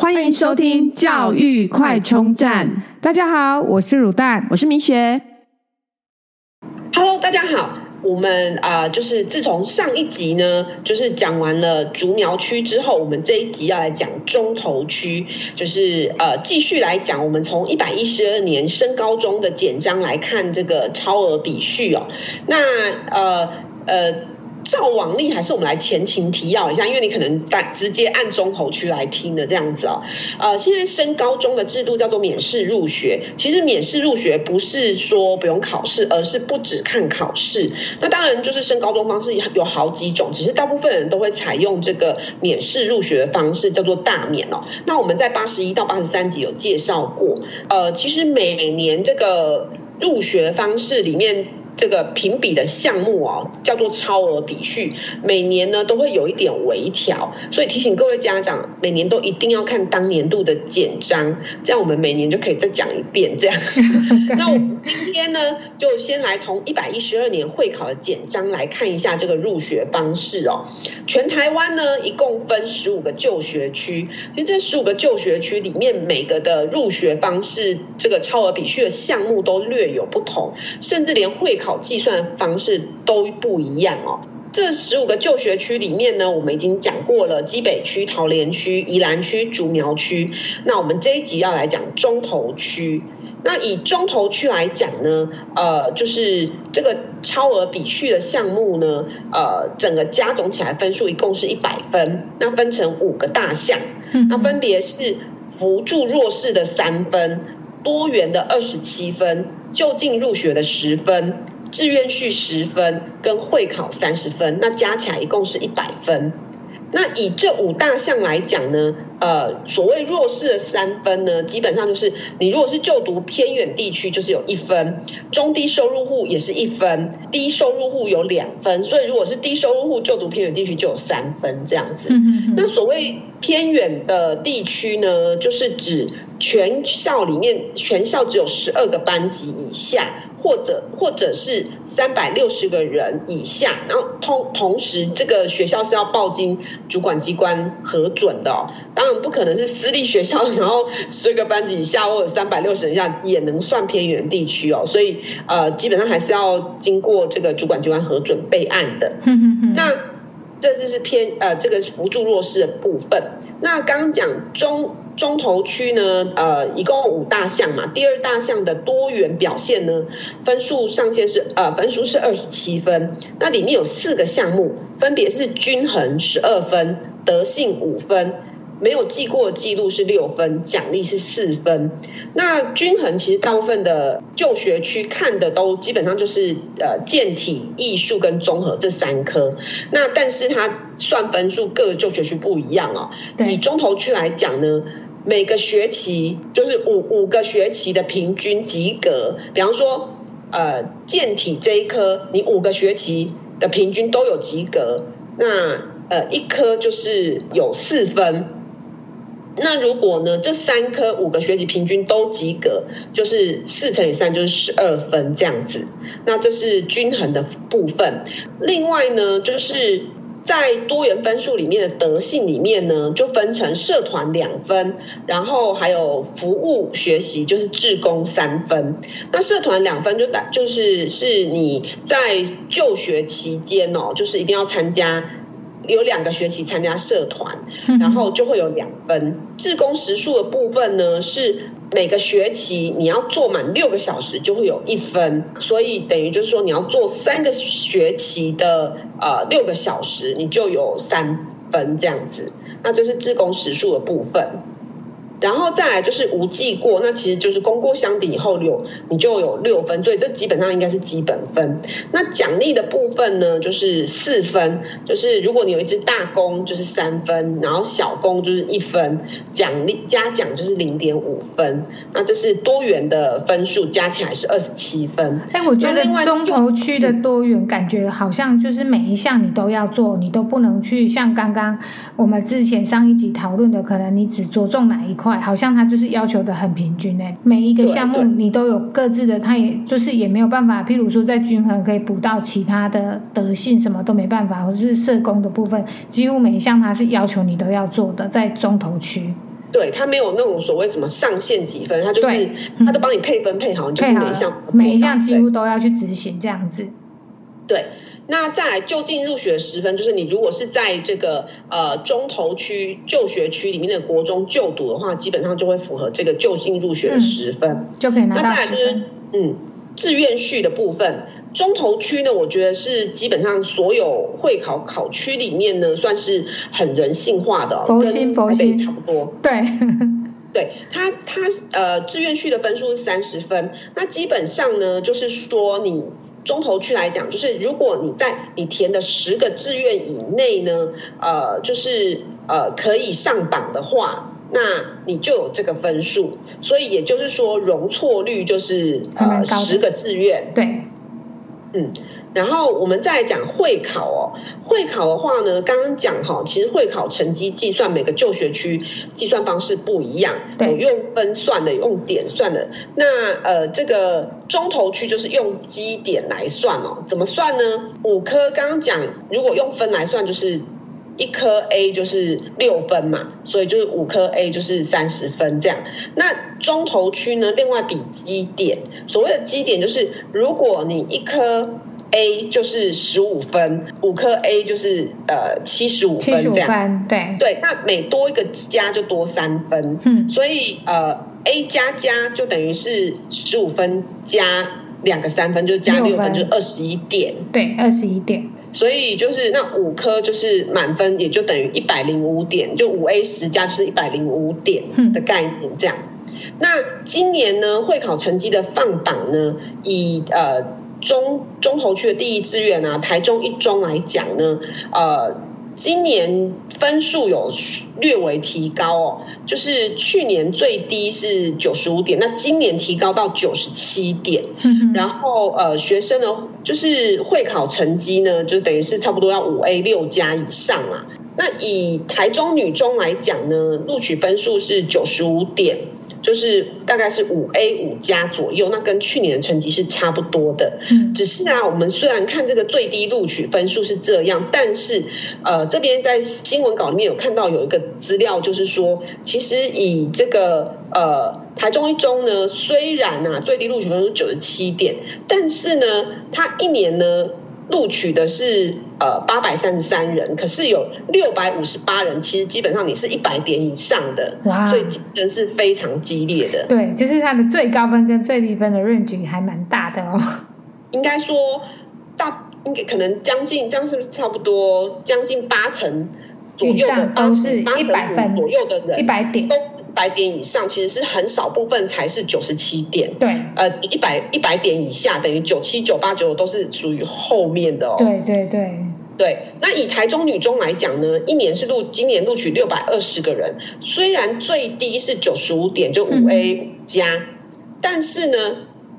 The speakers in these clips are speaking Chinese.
欢迎收听教育快充站。大家好，我是乳蛋，我是明雪。Hello，大家好。我们啊、呃，就是自从上一集呢，就是讲完了竹苗区之后，我们这一集要来讲中投区，就是呃，继续来讲我们从一百一十二年升高中的简章来看这个超额比序哦。那呃呃。照往例，还是我们来前情提要一下，因为你可能在直接按中投区来听的这样子哦。呃，现在升高中的制度叫做免试入学，其实免试入学不是说不用考试，而是不只看考试。那当然就是升高中方式有好几种，只是大部分人都会采用这个免试入学的方式，叫做大免哦。那我们在八十一到八十三集有介绍过，呃，其实每年这个入学方式里面。这个评比的项目哦，叫做超额比序，每年呢都会有一点微调，所以提醒各位家长，每年都一定要看当年度的简章，这样我们每年就可以再讲一遍这样。那我们今天呢，就先来从一百一十二年会考的简章来看一下这个入学方式哦。全台湾呢一共分十五个就学区，其实这十五个就学区里面每个的入学方式，这个超额比序的项目都略有不同，甚至连会考。计算方式都不一样哦。这十五个就学区里面呢，我们已经讲过了基北区、桃园区、宜兰区、竹苗区。那我们这一集要来讲中投区。那以中投区来讲呢，呃，就是这个超额比序的项目呢，呃，整个加总起来分数一共是一百分。那分成五个大项，那分别是扶助弱势的三分，多元的二十七分，就近入学的十分。志愿序十分跟会考三十分，那加起来一共是一百分。那以这五大项来讲呢，呃，所谓弱势的三分呢，基本上就是你如果是就读偏远地区，就是有一分；中低收入户也是一分，低收入户有两分。所以如果是低收入户就读偏远地区就有三分这样子。那所谓偏远的地区呢，就是指全校里面全校只有十二个班级以下。或者或者是三百六十个人以下，然后同同时这个学校是要报经主管机关核准的哦，当然不可能是私立学校，然后十个班级以下或者三百六十人以下也能算偏远地区哦，所以呃基本上还是要经过这个主管机关核准备案的。那这就是偏呃这个扶助弱势的部分。那刚刚讲中。中投区呢，呃，一共五大项嘛。第二大项的多元表现呢，分数上限是呃，分数是二十七分。那里面有四个项目，分别是均衡十二分，德性五分，没有记过记录是六分，奖励是四分。那均衡其实大部分的就学区看的都基本上就是呃，健体、艺术跟综合这三科。那但是它算分数各个就学区不一样哦。以中投区来讲呢。每个学期就是五五个学期的平均及格，比方说，呃，健体这一科，你五个学期的平均都有及格，那呃一科就是有四分。那如果呢，这三科五个学期平均都及格，就是四乘以三就是十二分这样子。那这是均衡的部分。另外呢，就是。在多元分数里面的德性里面呢，就分成社团两分，然后还有服务学习就是志工三分。那社团两分就打就是是你在就学期间哦，就是一定要参加。有两个学期参加社团，然后就会有两分。志工时数的部分呢，是每个学期你要做满六个小时就会有一分，所以等于就是说你要做三个学期的呃六个小时，你就有三分这样子。那这是志工时数的部分。然后再来就是无记过，那其实就是功过相抵以后有你就有六分，所以这基本上应该是基本分。那奖励的部分呢，就是四分，就是如果你有一只大功就是三分，然后小功就是一分，奖励加奖就是零点五分。那这是多元的分数加起来是二十七分。但，我觉得中投区的多元感觉好像就是每一项你都要做，你都不能去像刚刚我们之前上一集讨论的，可能你只着重哪一块。好像他就是要求的很平均诶，每一个项目你都有各自的，他也就是也没有办法，譬如说在均衡可以补到其他的德性什么都没办法，或者是社工的部分，几乎每一项他是要求你都要做的，在中投区。对，他没有那种所谓什么上限几分，他就是他都帮你配分配好，你就是每一项，每一项几乎都要去执行这样子。对。那再来就近入学十分，就是你如果是在这个呃中投区就学区里面的国中就读的话，基本上就会符合这个就近入学的十分，嗯、就可以拿到那再来就是。嗯，志愿序的部分，中投区呢，我觉得是基本上所有会考考区里面呢，算是很人性化的、哦，佛心佛心差不多。对，对他他呃志愿序的分数是三十分，那基本上呢，就是说你。中投区来讲，就是如果你在你填的十个志愿以内呢，呃，就是呃可以上榜的话，那你就有这个分数。所以也就是说，容错率就是呃十个志愿。对，嗯。然后我们再来讲会考哦，会考的话呢，刚刚讲哈，其实会考成绩计算每个就学区计算方式不一样，有用分算的，有用点算的。那呃，这个中投区就是用基点来算哦，怎么算呢？五科刚刚讲，如果用分来算，就是一科 A 就是六分嘛，所以就是五科 A 就是三十分这样。那中投区呢，另外比基点，所谓的基点就是如果你一科 A 就是十五分，五科 A 就是呃七十五分这样，对对，那每多一个加就多三分，嗯，所以呃 A 加加就等于是十五分加两个三分，就加六分，就二十一点，对，二十一点，所以就是那五科就是满分，也就等于一百零五点，就五 A 十加就是一百零五点的概念这样。嗯、那今年呢，会考成绩的放榜呢，以呃。中中投区的第一志愿啊，台中一中来讲呢，呃，今年分数有略微提高哦，就是去年最低是九十五点，那今年提高到九十七点，嗯、然后呃，学生呢，就是会考成绩呢，就等于是差不多要五 A 六加以上啊。那以台中女中来讲呢，录取分数是九十五点。就是大概是五 A 五加左右，那跟去年的成绩是差不多的。嗯，只是啊，我们虽然看这个最低录取分数是这样，但是呃，这边在新闻稿里面有看到有一个资料，就是说，其实以这个呃台中一中呢，虽然啊最低录取分数九十七点，但是呢，它一年呢。录取的是呃八百三十三人，可是有六百五十八人，其实基本上你是一百点以上的，哇，所以竞争是非常激烈的。对，就是它的最高分跟最低分的 range 还蛮大的哦。应该说大，应该可能将近，这样是不是差不多将近八成？左右的都是一百分左右的人，一百点都是一百点以上，其实是很少部分才是九十七点。对，呃，一百一百点以下等于九七九八九都是属于后面的哦。对对对对。那以台中女中来讲呢，一年是录今年录取六百二十个人，虽然最低是九十五点，就五 A 加，嗯，但是呢，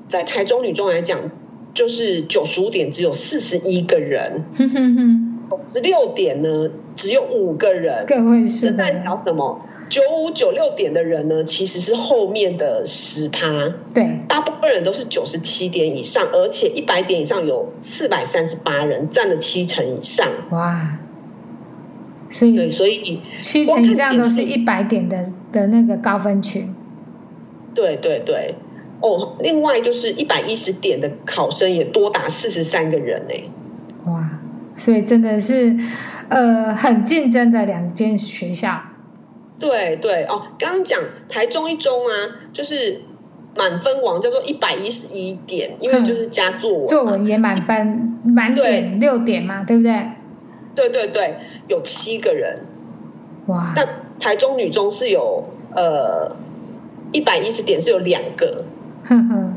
在台中女中来讲，就是九十五点只有四十一个人。哼哼哼。十六点呢，只有五个人，个位数。这代表什么？九五九六点的人呢，其实是后面的十趴。对，大部分人都是九十七点以上，而且一百点以上有四百三十八人，占了七成以上。哇！所以，对，所以七成以上都是一百点的的那个高分群。对对对，哦，另外就是一百一十点的考生也多达四十三个人呢。哇！所以真的是，呃，很竞争的两间学校。对对哦，刚刚讲台中一中啊，就是满分王叫做一百一十一点，因为就是加作文，作文也满分，满点六点嘛，对不对？对对对，有七个人。哇！但台中女中是有呃一百一十点是有两个。哼哼。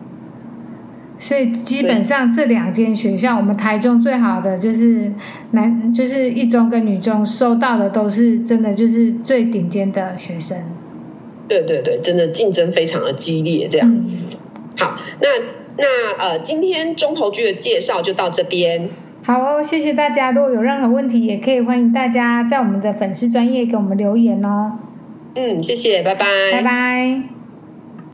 所以基本上这两间学校，我们台中最好的就是男，就是一中跟女中收到的都是真的就是最顶尖的学生。对对对，真的竞争非常的激烈，这样。嗯、好，那那呃，今天中投局的介绍就到这边。好哦，谢谢大家。如果有任何问题，也可以欢迎大家在我们的粉丝专页给我们留言哦。嗯，谢谢，拜拜，拜拜。